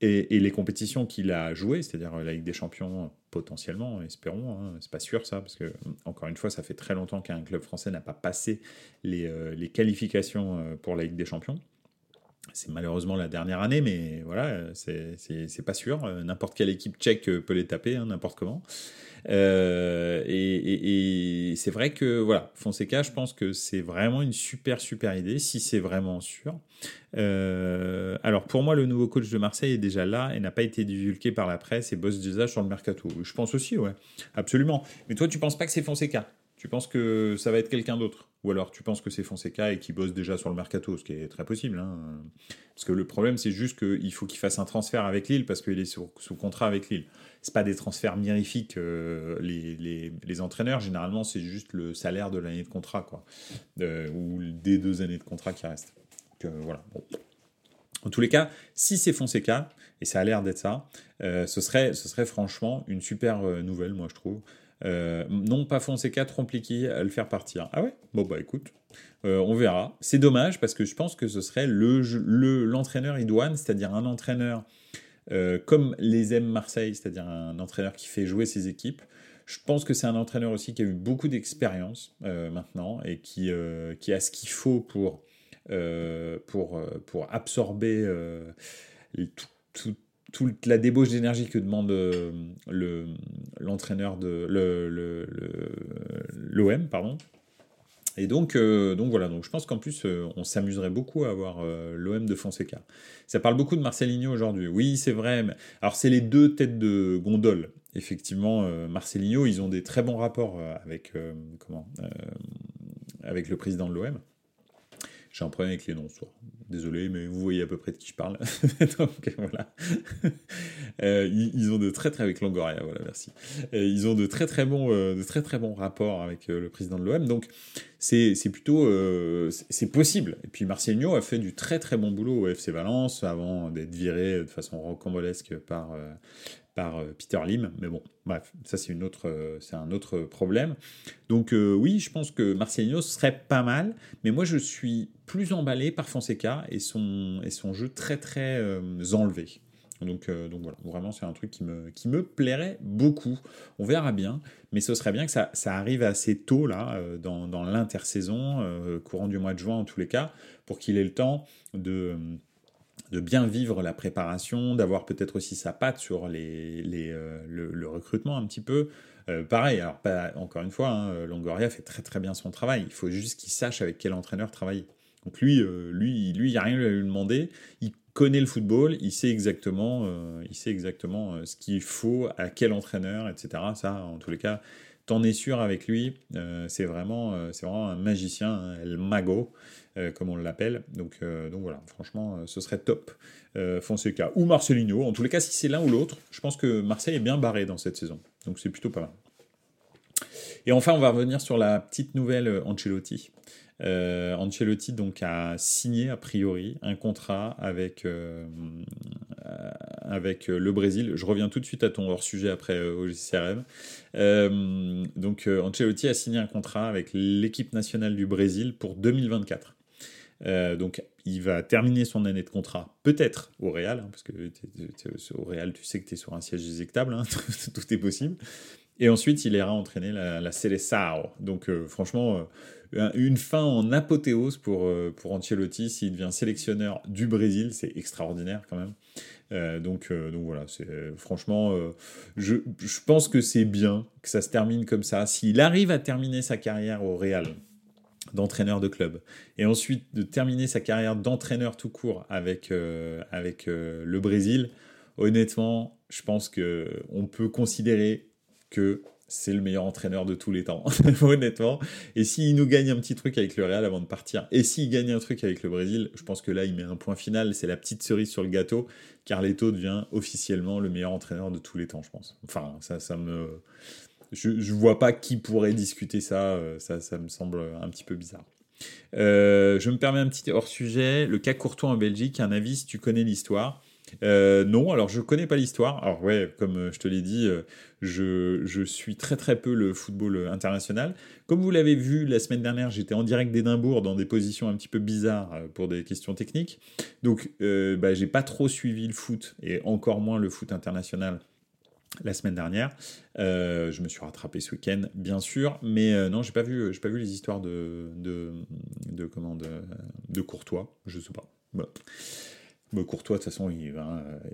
et, les compétitions qu'il a jouées, c'est-à-dire la Ligue des Champions potentiellement, espérons, hein, c'est pas sûr ça, parce que encore une fois, ça fait très longtemps qu'un club français n'a pas passé les, les qualifications pour la Ligue des Champions. C'est malheureusement la dernière année, mais voilà, c'est pas sûr. N'importe quelle équipe tchèque peut les taper, hein, n'importe comment. Euh, et, c'est vrai que voilà, Fonseca, je pense que c'est vraiment une super super idée, si c'est vraiment sûr. Euh, alors pour moi, le nouveau coach de Marseille est déjà là et n'a pas été divulgué par la presse et bosse déjà sur le mercato. Je pense aussi, ouais, absolument. Mais toi, tu penses pas que c'est Fonseca? Tu penses que ça va être quelqu'un d'autre? Ou alors tu penses que c'est Fonseca et qu'il bosse déjà sur le mercato, ce qui est très possible. Hein parce que le problème, c'est juste qu'il faut qu'il fasse un transfert avec Lille parce qu'il est sous, contrat avec Lille. C'est pas des transferts mirifiques. Euh, les, les, entraîneurs, généralement, c'est juste le salaire de l'année de contrat, quoi. Euh, ou des deux années de contrat qui restent. Euh, voilà. En tous les cas, si c'est Fonseca, et ça a l'air d'être ça, ce, serait, ce serait franchement une super nouvelle, moi je trouve. Euh, non, pas Fonseca, Trompliqui à le faire partir. Ah ouais? Bon, bah écoute, euh, on verra. C'est dommage parce que je pense que ce serait l'entraîneur le, l'entraîneur idoine, c'est-à-dire un entraîneur euh, comme les aime Marseille, c'est-à-dire un entraîneur qui fait jouer ses équipes. Je pense que c'est un entraîneur aussi qui a eu beaucoup d'expérience maintenant et qui, qui a ce qu'il faut pour, pour, pour absorber tout, tout toute la débauche d'énergie que demande euh, le, l'entraîneur de l'OM, pardon. Et donc, euh, donc voilà, donc je pense qu'en plus, euh, on s'amuserait beaucoup à avoir l'OM de Fonseca. Ça parle beaucoup de Marcelinho aujourd'hui. Oui, c'est vrai. Mais... Alors, c'est les deux têtes de gondole. Effectivement, Marcelinho, ils ont des très bons rapports avec, comment, avec le président de l'OM. J'ai un problème avec les noms ce. Désolé, mais vous voyez à peu près de qui je parle. Donc voilà. Euh, ils, ont de très très avec Longoria, voilà, merci. Euh, ils ont de très très bons, euh, de très très bons rapports avec le président de l'OM. Donc c'est plutôt c'est possible. Et puis Marcelinho a fait du très très bon boulot au FC Valence avant d'être viré de façon rocambolesque par par euh, Peter Lim. Mais bon, bref, ça c'est une autre, euh, c'est un autre problème. Donc euh, oui, je pense que Marcelinho serait pas mal, mais moi je suis plus emballé par Fonseca et son, et son jeu très très enlevé. Donc, donc voilà, vraiment c'est un truc qui me, qui me plairait beaucoup. On verra bien, mais ce serait bien que ça, ça arrive assez tôt là, dans, dans l'intersaison, courant du mois de juin en tous les cas, pour qu'il ait le temps de de bien vivre la préparation, d'avoir peut-être aussi sa patte sur les, les, euh, le, recrutement un petit peu. Euh, pareil, alors pas, encore une fois, hein, Longoria fait très très bien son travail. Il faut juste qu'il sache avec quel entraîneur travailler. Donc lui, euh, lui, lui, il n'y a rien à lui demander. Il connaît le football, il sait exactement, il sait exactement ce qu'il faut à quel entraîneur, etc. Ça, en tous les cas, t'en es sûr avec lui. c'est vraiment, c'est vraiment un magicien, hein, El Mago. Euh, comme on l'appelle. Donc, euh, donc voilà, franchement, euh, ce serait top. Fonseca ou Marcelino. En tous les cas, si c'est l'un ou l'autre, je pense que Marseille est bien barré dans cette saison. Donc c'est plutôt pas mal. Et enfin, on va revenir sur la petite nouvelle Ancelotti. Ancelotti donc a signé a priori un contrat avec avec le Brésil. Je reviens tout de suite à ton hors sujet après au CRM. donc Ancelotti a signé un contrat avec l'équipe nationale du Brésil pour 2024. Euh, donc, il va terminer son année de contrat, peut-être au Real, hein, parce que au Real, tu sais que tu es sur un siège éjectable, hein, tout est possible. Et ensuite, il ira entraîner la, la Donc, euh, franchement, euh, une fin en apothéose pour, pour Ancelotti s'il devient sélectionneur du Brésil. C'est extraordinaire quand même. donc, donc voilà, c'est franchement, je, je pense que c'est bien que ça se termine comme ça. S'il arrive à terminer sa carrière au Real, d'entraîneur de club. Et ensuite de terminer sa carrière d'entraîneur tout court avec, euh, avec euh, le Brésil, honnêtement, je pense que on peut considérer que c'est le meilleur entraîneur de tous les temps, honnêtement. Et s'il nous gagne un petit truc avec le Real avant de partir, et s'il gagne un truc avec le Brésil, je pense que là, il met un point final, c'est la petite cerise sur le gâteau. Carleto devient officiellement le meilleur entraîneur de tous les temps, je pense. Enfin, ça, ça me je ne vois pas qui pourrait discuter ça, euh, ça, ça me semble un petit peu bizarre. Euh, je me permets un petit hors-sujet. Le cas Courtois en Belgique, un avis si tu connais l'histoire. Euh, non, alors je connais pas l'histoire. Alors ouais, comme je te l'ai dit, je, je, suis très très peu le football international. Comme vous l'avez vu la semaine dernière, j'étais en direct d'Édimbourg dans des positions un petit peu bizarres pour des questions techniques. Donc bah, j'ai pas trop suivi le foot et encore moins le foot international la semaine dernière. Euh, je me suis rattrapé ce week-end, bien sûr, mais euh, non, j'ai pas vu, j'ai pas vu les histoires de de de, comment, de, Courtois. Je sais pas. Courtois, de toute façon, il,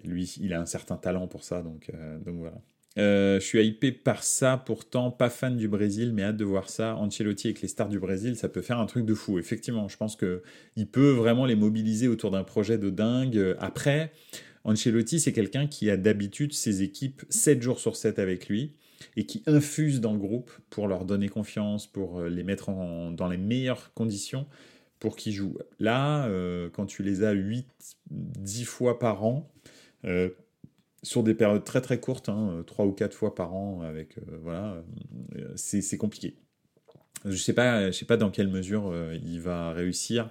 lui, il a un certain talent pour ça, donc euh, voilà. je suis hypé par ça, pourtant pas fan du Brésil, mais hâte de voir ça. Ancelotti avec les stars du Brésil, ça peut faire un truc de fou. Effectivement, je pense que il peut vraiment les mobiliser autour d'un projet de dingue. Après, Ancelotti, c'est quelqu'un qui a d'habitude ses équipes 7 jours sur 7 avec lui et qui infuse dans le groupe pour leur donner confiance, pour euh, les mettre dans les meilleures conditions pour qu'ils jouent. Là, euh, quand tu les as 8, 10 fois par an, euh, sur des périodes très très courtes, hein, 3 ou 4 fois par an, avec voilà, c'est compliqué. Je ne sais, pas, je sais pas dans quelle mesure il va réussir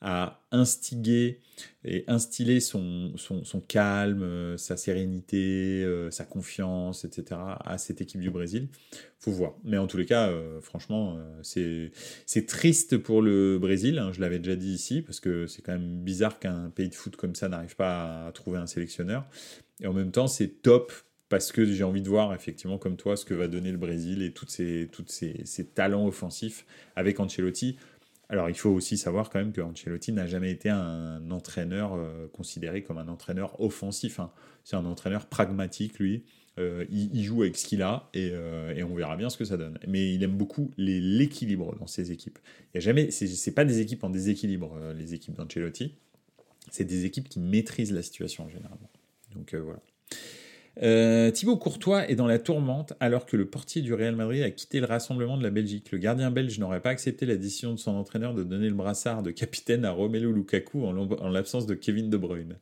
à instiguer et instiller son, son, calme, euh, sa sérénité, euh, sa confiance, etc. à cette équipe du Brésil. Faut voir. Mais en tous les cas, euh, franchement, c'est triste pour le Brésil. Hein, je l'avais déjà dit ici, parce que c'est quand même bizarre qu'un pays de foot comme ça n'arrive pas à trouver un sélectionneur. Et en même temps, c'est top parce que j'ai envie de voir effectivement comme toi ce que va donner le Brésil et tous ces, toutes ces, ces talents offensifs avec Ancelotti. Alors, il faut aussi savoir quand même que Ancelotti n'a jamais été un entraîneur euh, considéré comme un entraîneur offensif. Hein. C'est un entraîneur pragmatique, lui. Euh, il, joue avec ce qu'il a euh, et, on verra bien ce que ça donne. Mais il aime beaucoup l'équilibre dans ses équipes. Il y a jamais, c'est pas des équipes en déséquilibre, les équipes d'Ancelotti. C'est des équipes qui maîtrisent la situation généralement. Donc voilà. Euh, Thibaut Courtois est dans la tourmente alors que le portier du Real Madrid a quitté le rassemblement de la Belgique. Le gardien belge n'aurait pas accepté la décision de son entraîneur de donner le brassard de capitaine à Romelu Lukaku en l'absence de Kevin De Bruyne.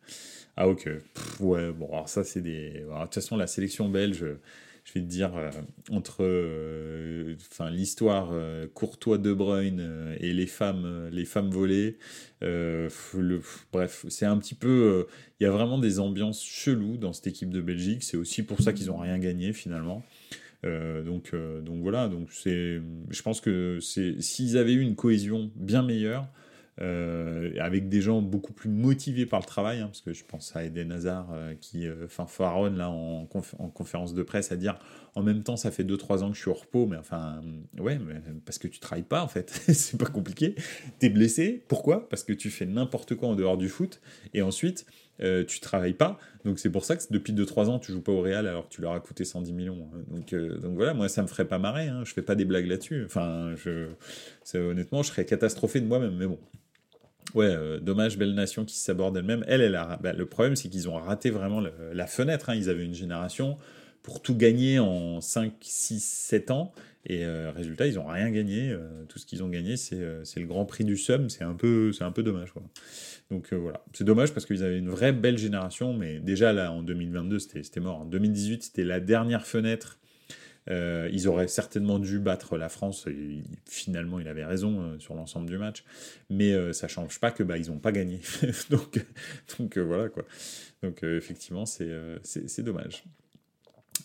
Ah ok, ouais, bon, alors ça c'est des... de toute façon, la sélection belge je vais te dire, euh, entre euh, enfin, l'histoire euh, Courtois-De Bruyne et les femmes, les femmes volées, bref, c'est un petit peu. Il y a vraiment des ambiances cheloues dans cette équipe de Belgique. C'est aussi pour ça qu'ils n'ont rien gagné finalement. donc, donc voilà, donc je pense que s'ils avaient eu une cohésion bien meilleure, avec des gens beaucoup plus motivés par le travail, hein, parce que je pense à Eden Hazard euh, qui euh, enfin faronne là en, en, conférence de presse à dire en même temps ça fait 2-3 ans que je suis au repos, mais enfin ouais, mais parce que tu travailles pas en fait, c'est pas compliqué, t'es blessé, pourquoi? Parce que tu fais n'importe quoi en dehors du foot, et ensuite tu travailles pas, donc c'est pour ça que depuis 2-3 ans tu joues pas au Real alors que tu leur as coûté 110 millions. Hein. Donc, donc voilà, moi ça me ferait pas marrer, hein. je fais pas des blagues là-dessus. Enfin, je, honnêtement, je serais catastrophé de moi-même, mais bon, Ouais, dommage, belle nation qui s'aborde elle-même. Elle, elle a, bah, le problème, c'est qu'ils ont raté vraiment la fenêtre. Hein. Ils avaient une génération pour tout gagner en 5, 6, 7 ans. Et résultat, ils n'ont rien gagné. tout ce qu'ils ont gagné, c'est le Grand Prix du Somme. C'est un peu, un peu dommage. Quoi. Donc voilà, c'est dommage parce qu'ils avaient une vraie belle génération, mais déjà là en 2022, c'était mort. En 2018, c'était la dernière fenêtre euh, ils auraient certainement dû battre la France. Et finalement, il avait raison euh, sur l'ensemble du match. Mais euh, ça change pas que bah, ils n'ont pas gagné. donc, donc voilà quoi. Donc effectivement, c'est dommage.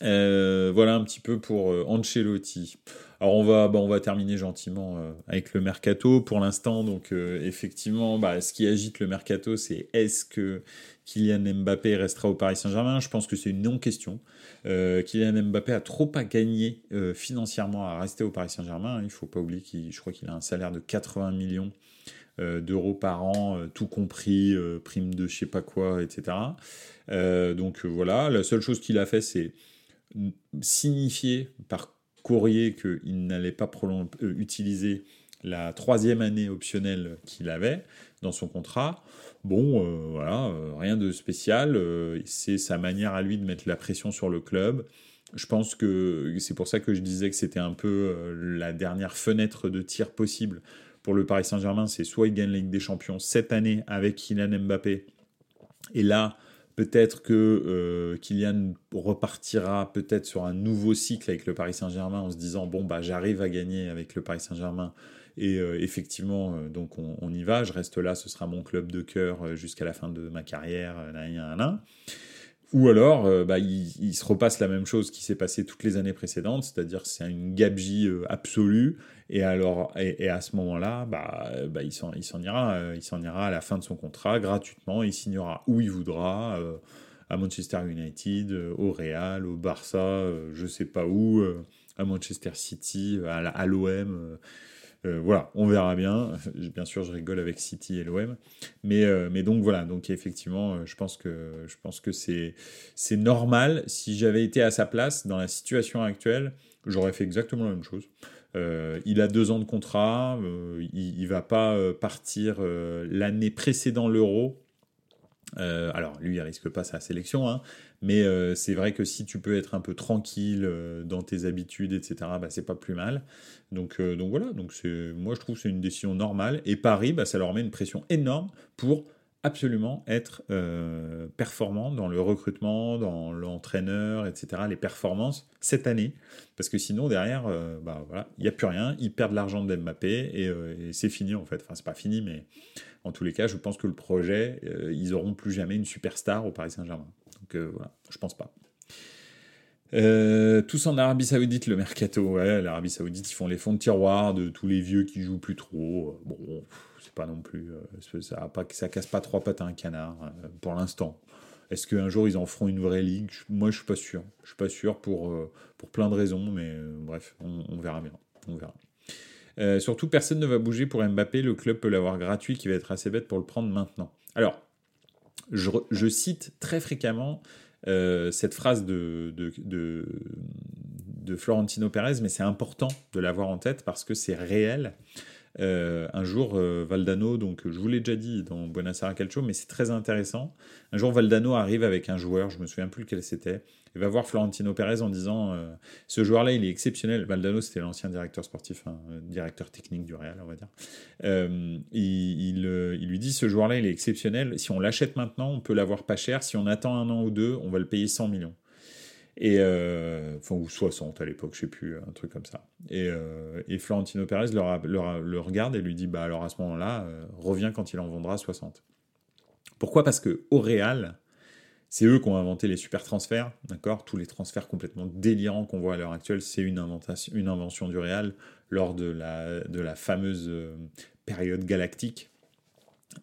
Voilà un petit peu pour Ancelotti. Alors on va, bah, on va terminer gentiment avec le mercato pour l'instant. Donc effectivement, bah, ce qui agite le mercato, c'est est-ce que Kylian Mbappé restera au Paris Saint-Germain? Je pense que c'est une non-question. Euh, Kylian Mbappé a trop à gagner euh, financièrement à rester au Paris Saint-Germain. Il faut pas oublier qu'il, je crois qu'il a un salaire de 80 millions euh, d'euros par an, tout compris, prime de je sais pas quoi, etc. donc voilà, la seule chose qu'il a fait, c'est signifier par courrier qu'il n'allait pas utiliser la troisième année optionnelle qu'il avait dans son contrat. Bon, euh, voilà, euh, rien de spécial. Euh, c'est sa manière à lui de mettre la pression sur le club. Je pense que c'est pour ça que je disais que c'était un peu la dernière fenêtre de tir possible pour le Paris Saint-Germain. C'est soit il gagne la Ligue des Champions cette année avec Kylian Mbappé. Et là, peut-être que Kylian repartira peut-être sur un nouveau cycle avec le Paris Saint-Germain en se disant bon bah j'arrive à gagner avec le Paris Saint-Germain et euh, effectivement, euh, donc on, y va, je reste là, ce sera mon club de cœur euh, jusqu'à la fin de ma carrière, Ou alors, bah, il, se repasse la même chose qui s'est passé toutes les années précédentes, c'est-à-dire c'est une gabegie absolue. Et alors, et, à ce moment-là, bah, bah, il s'en ira, il s'en ira à la fin de son contrat gratuitement. Il signera où il voudra, à Manchester United, au Real, au Barça, je sais pas où, à Manchester City, à l'OM. Euh, voilà, on verra bien. Bien sûr, je rigole avec City et l'OM, mais, euh, mais donc voilà. Donc effectivement, euh, je pense que je pense que c'est c'est normal. Si j'avais été à sa place dans la situation actuelle, j'aurais fait exactement la même chose. il a deux ans de contrat, il, il va pas partir l'année précédant l'Euro. Alors lui, il risque pas sa sélection, hein, mais euh, c'est vrai que si tu peux être un peu tranquille euh, dans tes habitudes, etc., bah, c'est pas plus mal. Donc, euh, donc voilà, donc moi je trouve que c'est une décision normale. Et Paris, bah, ça leur met une pression énorme pour absolument être performant dans le recrutement, dans l'entraîneur, etc., les performances cette année. Parce que sinon, derrière, bah, voilà, il n'y a plus rien. Ils perdent l'argent de Mbappé et, et c'est fini en fait. Enfin, c'est pas fini, mais en tous les cas, je pense que le projet, ils n'auront plus jamais une superstar au Paris Saint-Germain. Donc euh, voilà, je pense pas. Euh, tous en Arabie Saoudite, le mercato. Ouais, l'Arabie Saoudite, ils font les fonds de tiroir de tous les vieux qui jouent plus trop. Bon, c'est pas non plus. Euh, ça, pas, casse pas trois pattes à un canard pour l'instant. Est-ce qu'un jour ils en feront une vraie ligue? Moi, je suis pas sûr. Je suis pas sûr pour, pour plein de raisons, mais bref, on, verra bien. On verra. surtout, personne ne va bouger pour Mbappé. Le club peut l'avoir gratuit, qui va être assez bête pour le prendre maintenant. Alors, je, cite très fréquemment euh, cette phrase de, de, Florentino Pérez, mais c'est important de l'avoir en tête parce que c'est réel. Euh, un jour, euh, Valdano, donc je vous l'ai déjà dit dans Buonasera Calcio, mais c'est très intéressant. Un jour, Valdano arrive avec un joueur, je me souviens plus lequel c'était, il va voir Florentino Pérez en disant euh, ce joueur-là, il est exceptionnel. Valdano, c'était l'ancien directeur sportif, hein, directeur technique du Real, on va dire. il, il, lui dit ce joueur-là, il est exceptionnel. Si on l'achète maintenant, on peut l'avoir pas cher. Si on attend un an ou deux, on va le payer 100 millions. Et, euh, enfin, ou 60 à l'époque, je sais plus, un truc comme ça. Et, euh, et Florentino Pérez le, regarde et lui dit Bah alors à ce moment-là, euh, reviens quand il en vendra 60. Pourquoi? Parce que au Real, c'est eux qui ont inventé les super transferts, d'accord? Tous les transferts complètement délirants qu'on voit à l'heure actuelle, c'est une, invention du Real lors de la, de la fameuse période galactique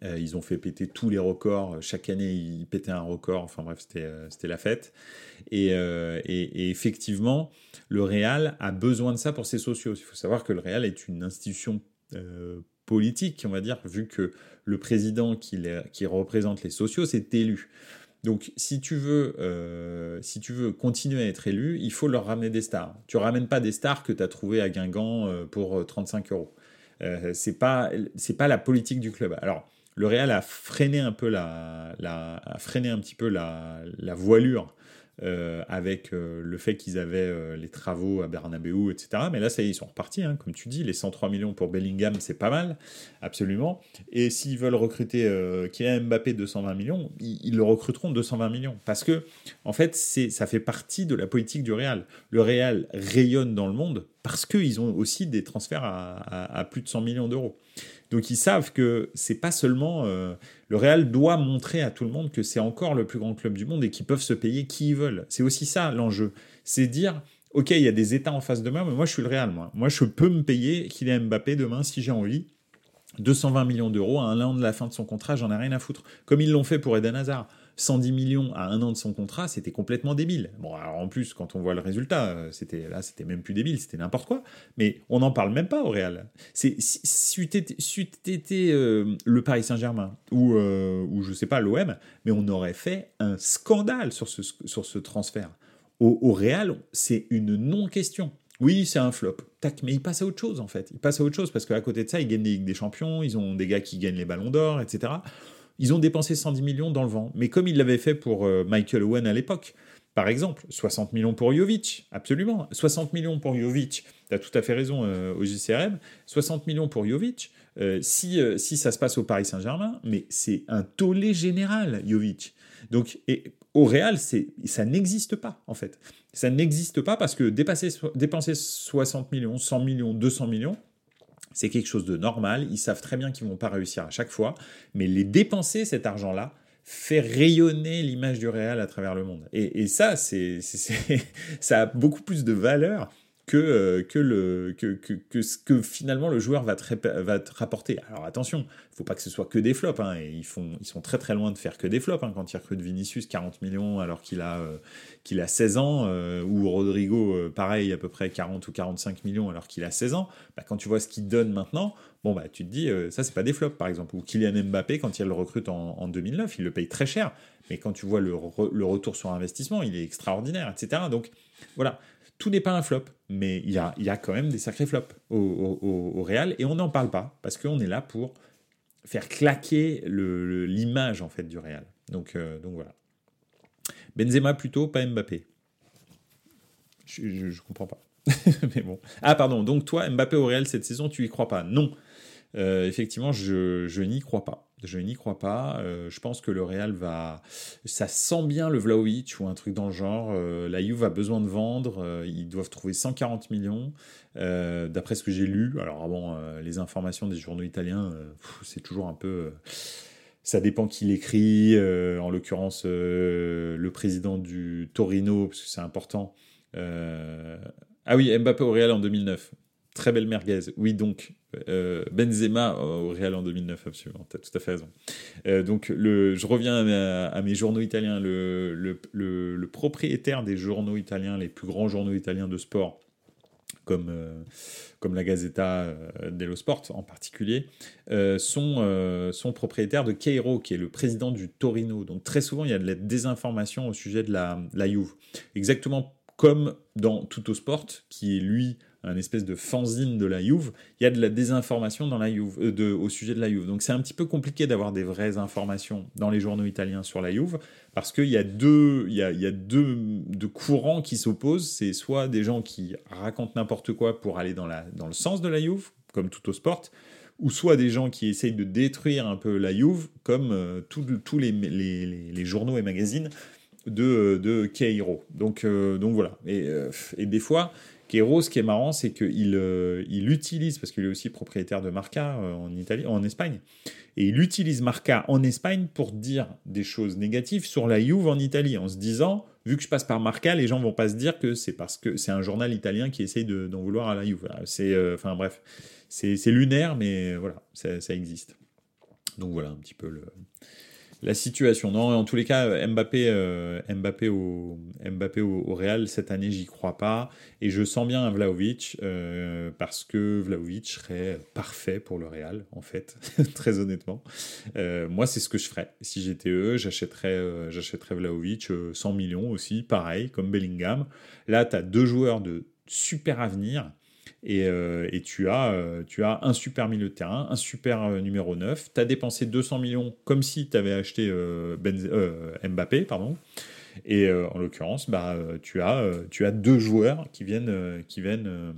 ils ont fait péter tous les records. Chaque année, ils pétaient un record. Enfin bref, c'était, euh, la fête. Euh, et, effectivement, le Real a besoin de ça pour ses sociaux. Il faut savoir que le Real est une institution politique, on va dire, vu que le président qui, qui représente les sociaux s'est élu. Donc, si tu, veux, si tu veux continuer à être élu, il faut leur ramener des stars. Tu ramènes pas des stars que tu as trouvées à Guingamp pour 35 euros. c'est pas, c'est pas la politique du club. Alors, le Real a freiné un peu la, a freiné un petit peu la, la voilure euh, avec euh, le fait qu'ils avaient euh, les travaux à Bernabeu, etc. Mais là, ça y est, ils sont repartis, hein, comme tu dis, les 103 millions pour Bellingham, c'est pas mal, absolument. Et s'ils veulent recruter Kylian Mbappé 220 millions, ils, le recruteront 220 millions. Parce que, en fait, ça fait partie de la politique du Real. Le Real rayonne dans le monde parce qu'ils ont aussi des transferts à, à plus de 100 millions d'euros. Donc ils savent que c'est pas seulement euh, le Real doit montrer à tout le monde que c'est encore le plus grand club du monde et qu'ils peuvent se payer qui ils veulent. C'est aussi ça l'enjeu, c'est dire ok il y a des États en face de moi, mais moi je suis le Real moi, moi je peux me payer Kylian Mbappé demain si j'ai envie. 220 millions d'euros à un an de la fin de son contrat, j'en ai rien à foutre. Comme ils l'ont fait pour Eden Hazard. 110 millions à un an de son contrat, c'était complètement débile. Bon, alors en plus, quand on voit le résultat, euh, c'était là, c'était même plus débile, c'était n'importe quoi. Mais on n'en parle même pas au Real. C'est tu étais euh, le Paris Saint-Germain ou, euh, ou je sais pas l'OM, mais on aurait fait un scandale sur ce, sur ce transfert. Au, Real, c'est une non-question. Oui, c'est un flop. Tac, mais il passe à autre chose en fait. Il passe à autre chose parce qu'à côté de ça, ils gagnent des des Champions, ils ont des gars qui gagnent les Ballons d'Or, etc. Ils ont dépensé 110 millions dans le vent, mais comme ils l'avaient fait pour euh, Michael Owen à l'époque. Par exemple, 60 millions pour Jovic, absolument. 60 millions pour Jovic, tu as tout à fait raison euh, au JCRM. 60 millions pour Jovic, euh, si, si ça se passe au Paris Saint-Germain, mais c'est un tollé général, Jovic. Donc, au Real, ça n'existe pas, en fait. Ça n'existe pas parce que dépenser 60 millions, 100 millions, 200 millions, c'est quelque chose de normal. Ils savent très bien qu'ils vont pas réussir à chaque fois, mais les dépenser cet argent-là fait rayonner l'image du Real à travers le monde. Et, ça, c'est, ça a beaucoup plus de valeur que, euh, que, le, que, que, ce que finalement le joueur va te, va te rapporter. Alors attention, il faut pas que ce soit que des flops. Hein, ils, font, ils sont très très loin de faire que des flops. Hein, quand ils recrutent Vinicius 40 millions alors qu'il a, euh, qu'il a 16 ans, euh, ou Rodrigo, pareil, à peu près 40 ou 45 millions alors qu'il a 16 ans, bah, quand tu vois ce qu'il donne maintenant, bon bah tu te dis, ça c'est pas des flops par exemple. Ou Kylian Mbappé, quand il le recrute en, en 2009, il le paye très cher. Mais quand tu vois le, le retour sur investissement, il est extraordinaire, etc. Donc voilà, tout n'est pas un flop, mais il y a, y a, quand même des sacrés flops au, Real et on n'en parle pas parce qu'on est là pour faire claquer l'image en fait du Real. Donc, euh, donc voilà. Benzema plutôt, pas Mbappé. Je, ne comprends pas. mais bon. Ah pardon, donc toi, Mbappé au Real cette saison, tu y crois pas? Non. Euh, effectivement, je n'y crois pas. Je n'y crois pas. Euh, je pense que le Real va. Ça sent bien le Vlaovic ou un truc dans le genre. Euh, la Juve a besoin de vendre. Euh, ils doivent trouver 140 millions. D'après ce que j'ai lu. Alors, bon, les informations des journaux italiens, c'est toujours un peu. ça dépend qui l'écrit. en l'occurrence, le président du Torino, parce que c'est important. Ah oui, Mbappé au Real en 2009. Très belle merguez. Oui, donc, euh, Benzema au Real en 2009, absolument. Tu as tout à fait raison. Euh, donc, le, je reviens à, mes journaux italiens. Le, le, propriétaire des journaux italiens, les plus grands journaux italiens de sport, comme, euh, comme la Gazzetta dello Sport en particulier, sont, sont propriétaires de Cairo, qui est le président du Torino. Donc, très souvent, il y a de la désinformation au sujet de la, la Juve. Exactement comme dans Tutto Sport, qui est lui un espèce de fanzine de la Juve, il y a de la désinformation dans la Juve, euh, au sujet de la Juve. Donc c'est un petit peu compliqué d'avoir des vraies informations dans les journaux italiens sur la Juve, parce qu'il y a deux, courants qui s'opposent. C'est soit des gens qui racontent n'importe quoi pour aller dans, la, dans le sens de la Juve, comme tout au sport, ou soit des gens qui essayent de détruire un peu la Juve, comme euh, tous les, les, les, journaux et magazines de, de Cairo. Donc, euh, donc voilà. Et, et des fois, Kero, ce qui est marrant, c'est qu'il euh, il utilise, parce qu'il est aussi propriétaire de Marca euh, en, Italie, en Espagne, et il utilise Marca en Espagne pour dire des choses négatives sur la Juve en Italie, en se disant, vu que je passe par Marca, les gens vont pas se dire que c'est parce que c'est un journal italien qui essaye d'en vouloir à la Juve. C'est, euh, enfin bref, c'est lunaire, mais voilà, ça, ça, existe. Donc voilà un petit peu le, la situation. Non, en tous les cas, Mbappé, euh, Mbappé, au, Mbappé au, Real, cette année, j'y crois pas. Et je sens bien Vlaovic, euh, parce que Vlaovic serait parfait pour le Real, en fait, très honnêtement. Euh, moi, c'est ce que je ferais. Si j'étais eux, j'achèterais, j'achèterais Vlaovic 100 millions aussi, pareil, comme Bellingham. Là, tu as deux joueurs de super avenir. Et, tu, as, tu as un super milieu de terrain, un super numéro 9. Tu as dépensé 200 millions comme si tu avais acheté Mbappé. pardon. Et en l'occurrence, bah, tu, as, tu as deux joueurs qui viennent, qui viennent,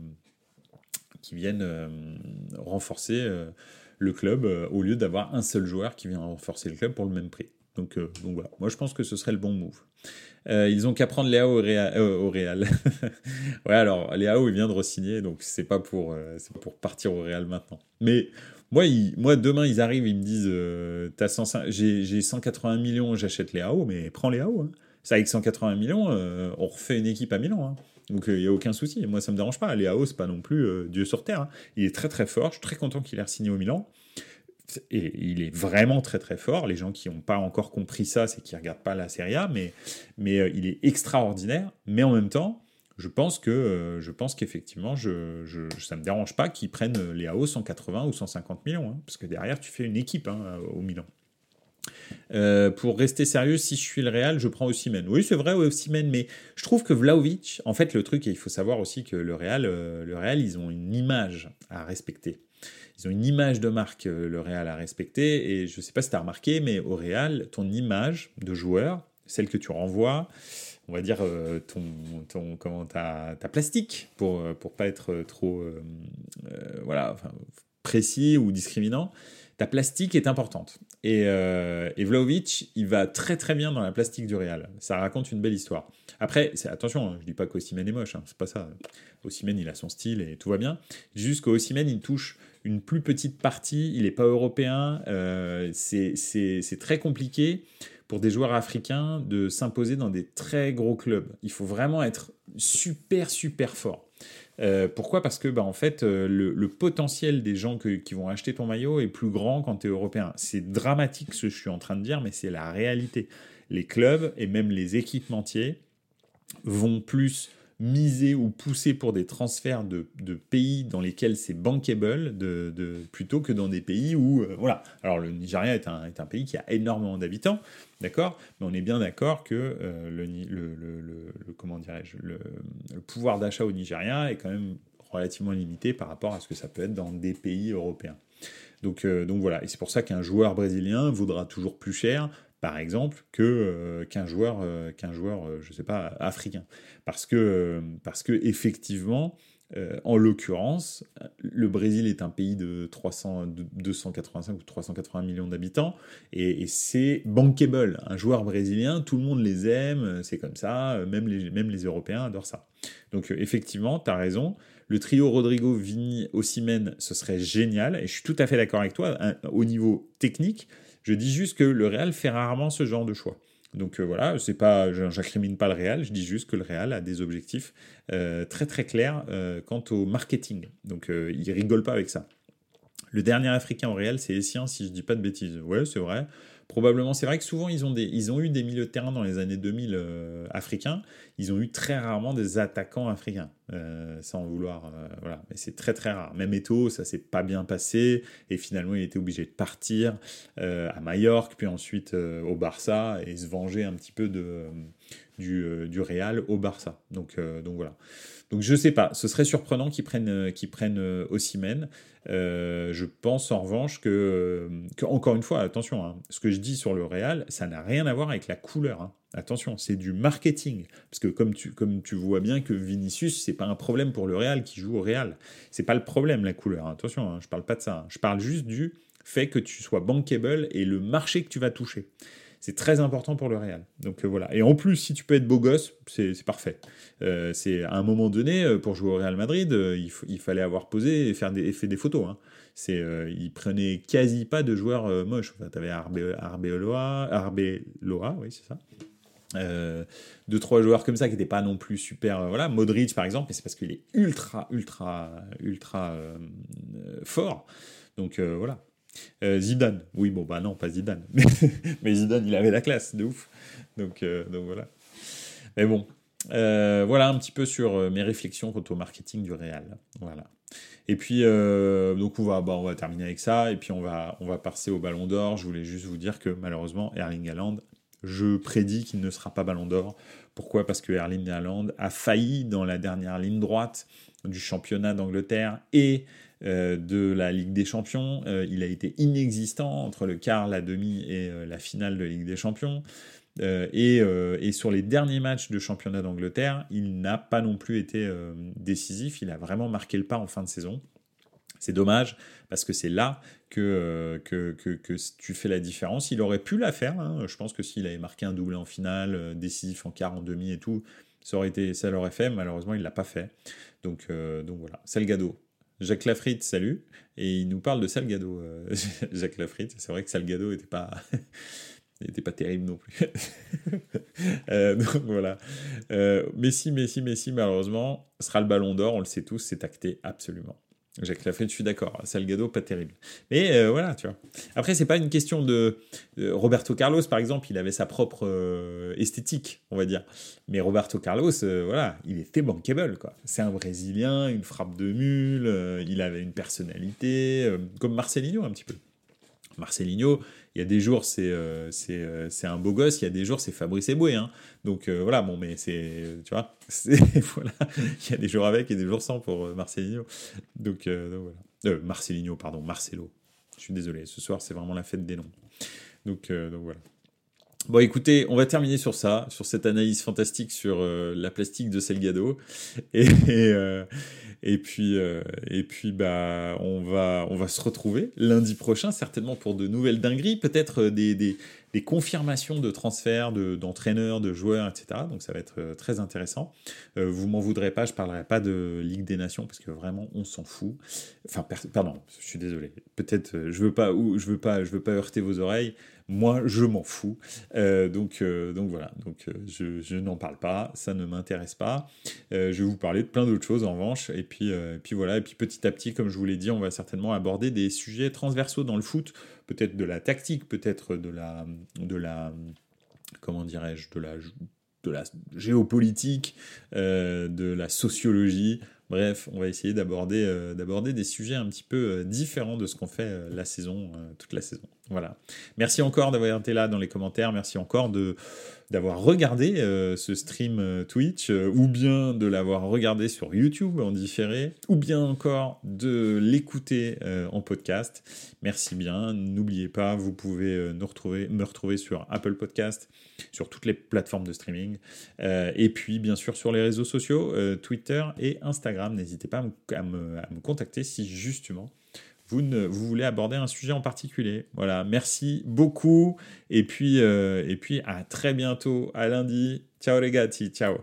qui viennent renforcer le club au lieu d'avoir un seul joueur qui vient renforcer le club pour le même prix. Donc, donc voilà, moi je pense que ce serait le bon move. Euh, ils ont qu'à prendre Léao au Real. Euh, au Real. ouais, alors Léao, il vient de re-signer, donc c'est pas pour, euh, pour partir au Real maintenant. Mais moi, moi, demain, ils arrivent, ils me disent j'ai 180 millions, j'achète Léao, mais prends Léao. Hein. Ça, avec 180 millions, on refait une équipe à Milan. Hein. Donc il n'y a aucun souci. Moi, ça me dérange pas. Léao, c'est pas non plus Dieu sur terre. Hein. Il est très très fort. Je suis très content qu'il ait signé au Milan et il est vraiment très très fort. Les gens qui n'ont pas encore compris ça, c'est qu'ils ne regardent pas la Serie A, mais, euh, il est extraordinaire. Mais en même temps, je pense que euh, je pense qu'effectivement, je, je, ça me dérange pas qu'ils prennent les AO 180 ou 150 millions, hein, parce que derrière, tu fais une équipe hein, au Milan. Euh, pour rester sérieux, si je suis le Real, je prends Osimhen. Oui, c'est vrai, Osimhen, mais je trouve que Vlaovic, en fait, le truc, et il faut savoir aussi que le le Real, ils ont une image à respecter ils ont une image de marque, euh, le Real, à respecter. Et je ne sais pas si tu as remarqué, mais au Real, ton image de joueur, celle que tu renvoies, on va dire euh, ton, ton comment ta, ta plastique pour ne euh, pas être trop voilà précis ou discriminant ta plastique est importante. Et, et Vlaovic il va très très bien dans la plastique du Real. Ça raconte une belle histoire. Après attention je dis pas qu'Ossimène est moche hein, c'est pas ça. Ossimène il a son style et tout va bien. Juste qu'Ossimène il touche une plus petite partie, il n'est pas européen, euh, c'est très compliqué pour des joueurs africains de s'imposer dans des très gros clubs. Il faut vraiment être super, super fort. Euh, pourquoi? Parce que bah, en fait, euh, le, potentiel des gens qui vont acheter ton maillot est plus grand quand tu es européen. C'est dramatique ce que je suis en train de dire, mais c'est la réalité. Les clubs et même les équipementiers vont plus miser ou pousser pour des transferts de, pays dans lesquels c'est bankable de, plutôt que dans des pays où euh, voilà. Alors le Nigeria est un, est un pays qui a énormément d'habitants d'accord? Mais on est bien d'accord que euh, le, le, le, comment dirais-je le, pouvoir d'achat au Nigeria est quand même relativement limité par rapport à ce que ça peut être dans des pays européens. Donc, euh, donc voilà, et c'est pour ça qu'un joueur brésilien vaudra toujours plus cher par exemple, euh, qu'un joueur, euh, qu'un joueur, euh, sais pas, africain, parce que parce que effectivement, en l'occurrence, le Brésil est un pays de 300, 285 ou 380 millions d'habitants, et, c'est bankable. Un joueur brésilien, tout le monde les aime, c'est comme ça, même les, même les Européens adorent ça. Donc effectivement, tu as raison. Le trio Rodrigo, Vini, Osimhen, ce serait génial, et je suis tout à fait d'accord avec toi, au niveau technique, je dis juste que le Real fait rarement ce genre de choix. Donc euh, voilà, c'est pas, j'incrimine pas le Real, je dis juste que le Real a des objectifs euh, très très clairs euh, quant au marketing. Donc il rigole pas avec ça. Le dernier Africain au Real, c'est Essien, si je dis pas de bêtises. Ouais, c'est vrai. Probablement, c'est vrai que souvent ils ont, eu des milieux de terrain dans les années 2000 euh, africains, ils ont eu très rarement des attaquants africains, euh, sans vouloir, euh, voilà, mais c'est très très rare. Même Eto, ça s'est pas bien passé, et finalement il était obligé de partir à Majorque, puis ensuite au Barça, et se venger un petit peu de, du, du Real au Barça. Donc, donc voilà. Donc je sais pas, ce serait surprenant qu'ils prennent, euh, qu'ils prennent euh. Euh, je pense en revanche que, encore une fois, attention, hein, ce que je dis sur le Real, ça n'a rien à voir avec la couleur. Hein. Attention, c'est du marketing. Parce que comme tu, comme tu vois bien que Vinicius, c'est pas un problème pour le Real qui joue au Real. C'est pas le problème, la couleur. Attention, hein, je parle pas de ça. Je parle juste du fait que tu sois bankable et le marché que tu vas toucher. C'est très important pour le Real. Donc euh, voilà. Et en plus, si tu peux être beau gosse, c'est parfait. Euh, c'est à un moment donné, euh, pour jouer au Real Madrid, il, fallait avoir posé et faire des, fait des photos. Hein. C'est, prenait quasi pas de joueurs moches. Enfin, tu avais Arbeloa, Arbeloa, oui, c'est ça. deux trois joueurs comme ça qui n'étaient pas non plus super voilà Modric par exemple mais c'est parce qu'il est ultra ultra ultra fort donc voilà euh, Zidane, oui, bon, bah non, pas Zidane. Mais, Zidane, il avait la classe, de ouf. Donc, euh, donc voilà. Mais bon, euh, voilà un petit peu sur mes réflexions quant au marketing du Real. Voilà. Et puis, donc on va, bah, on va terminer avec ça, et puis on va, on va passer au Ballon d'Or. Je voulais juste vous dire que malheureusement, Erling Haaland, je prédis qu'il ne sera pas Ballon d'Or. Pourquoi? Parce que Erling Haaland a failli dans la dernière ligne droite du championnat d'Angleterre et de la Ligue des Champions. il a été inexistant entre le quart, la demi et la finale de Ligue des Champions. Et, sur les derniers matchs de championnat d'Angleterre, il n'a pas non plus été décisif. Il a vraiment marqué le pas en fin de saison. C'est dommage parce que c'est là que, que, que, tu fais la différence. Il aurait pu la faire. Hein. Je pense que s'il avait marqué un doublé en finale, décisif en quart, en demi et tout, ça aurait été, ça l'aurait fait. Malheureusement, il l'a pas fait. Donc, donc voilà. Salgado. Jacques Lafritte, salut. Et il nous parle de Salgado, Jacques Lafritte. C'est vrai que Salgado n'était pas. terrible non plus. euh, donc voilà. Euh, Messi, Messi, Messi, malheureusement, sera le ballon d'or, on le sait tous, c'est acté absolument. Jacques Lafayette, je suis d'accord. Salgado, pas terrible. Mais euh, voilà, tu vois. Après, c'est pas une question de, Roberto Carlos, par exemple, il avait sa propre euh, esthétique, on va dire. Mais Roberto Carlos, euh, voilà, il était bankable, quoi. C'est un Brésilien, une frappe de mule, il avait une personnalité, comme Marcelinho un petit peu. Marcelinho, il y a des jours, c'est euh, euh, c'est un beau gosse, il y a des jours, c'est Fabrice Eboué. Hein. Donc euh, voilà, bon, mais c'est. Tu vois, il y a des jours avec et des jours sans pour Marcelinho. Donc, voilà. Marcelinho, pardon, Marcelo. Je suis désolé, ce soir, c'est vraiment la fête des noms. Donc, donc voilà. Bon, écoutez, on va terminer sur ça, sur cette analyse fantastique sur la plastique de Selgado. Et, et puis, euh, et puis bah, on, va, on va se retrouver lundi prochain, certainement pour de nouvelles dingueries, peut-être euh, des, des, confirmations de transferts, d'entraîneurs, de, joueurs, etc. Donc ça va être euh, très intéressant. vous m'en voudrez pas, je parlerai pas de Ligue des Nations parce que vraiment on s'en fout. Enfin, pardon, je suis désolé. Peut-être, je veux pas, je veux pas, je veux pas heurter vos oreilles. Moi, je m'en fous. Euh, donc, euh, donc voilà, donc, euh, je, je n'en parle pas, ça ne m'intéresse pas. je vais vous parler de plein d'autres choses en revanche. Et puis, puis voilà, et puis petit à petit, comme je vous l'ai dit, on va certainement aborder des sujets transversaux dans le foot, peut-être de la tactique, peut-être de la, de la, comment dirais-je, de la, de la géopolitique, de la sociologie. Bref, on va essayer d'aborder d'aborder des sujets un petit peu différents de ce qu'on fait la saison, toute la saison. Voilà. Merci encore d'avoir été là dans les commentaires. Merci encore d'avoir regardé euh, ce stream euh, Twitch, euh, ou bien de l'avoir regardé sur YouTube en différé, ou bien encore de l'écouter en podcast. Merci bien. N'oubliez pas, vous pouvez nous retrouver, me retrouver sur Apple Podcast, sur toutes les plateformes de streaming, et puis bien sûr sur les réseaux sociaux, Twitter et Instagram. N'hésitez pas à me contacter si justement vous, voulez aborder un sujet en particulier. Voilà, merci beaucoup. Et puis, euh, et puis à très bientôt, à lundi. Ciao les gars, ciao.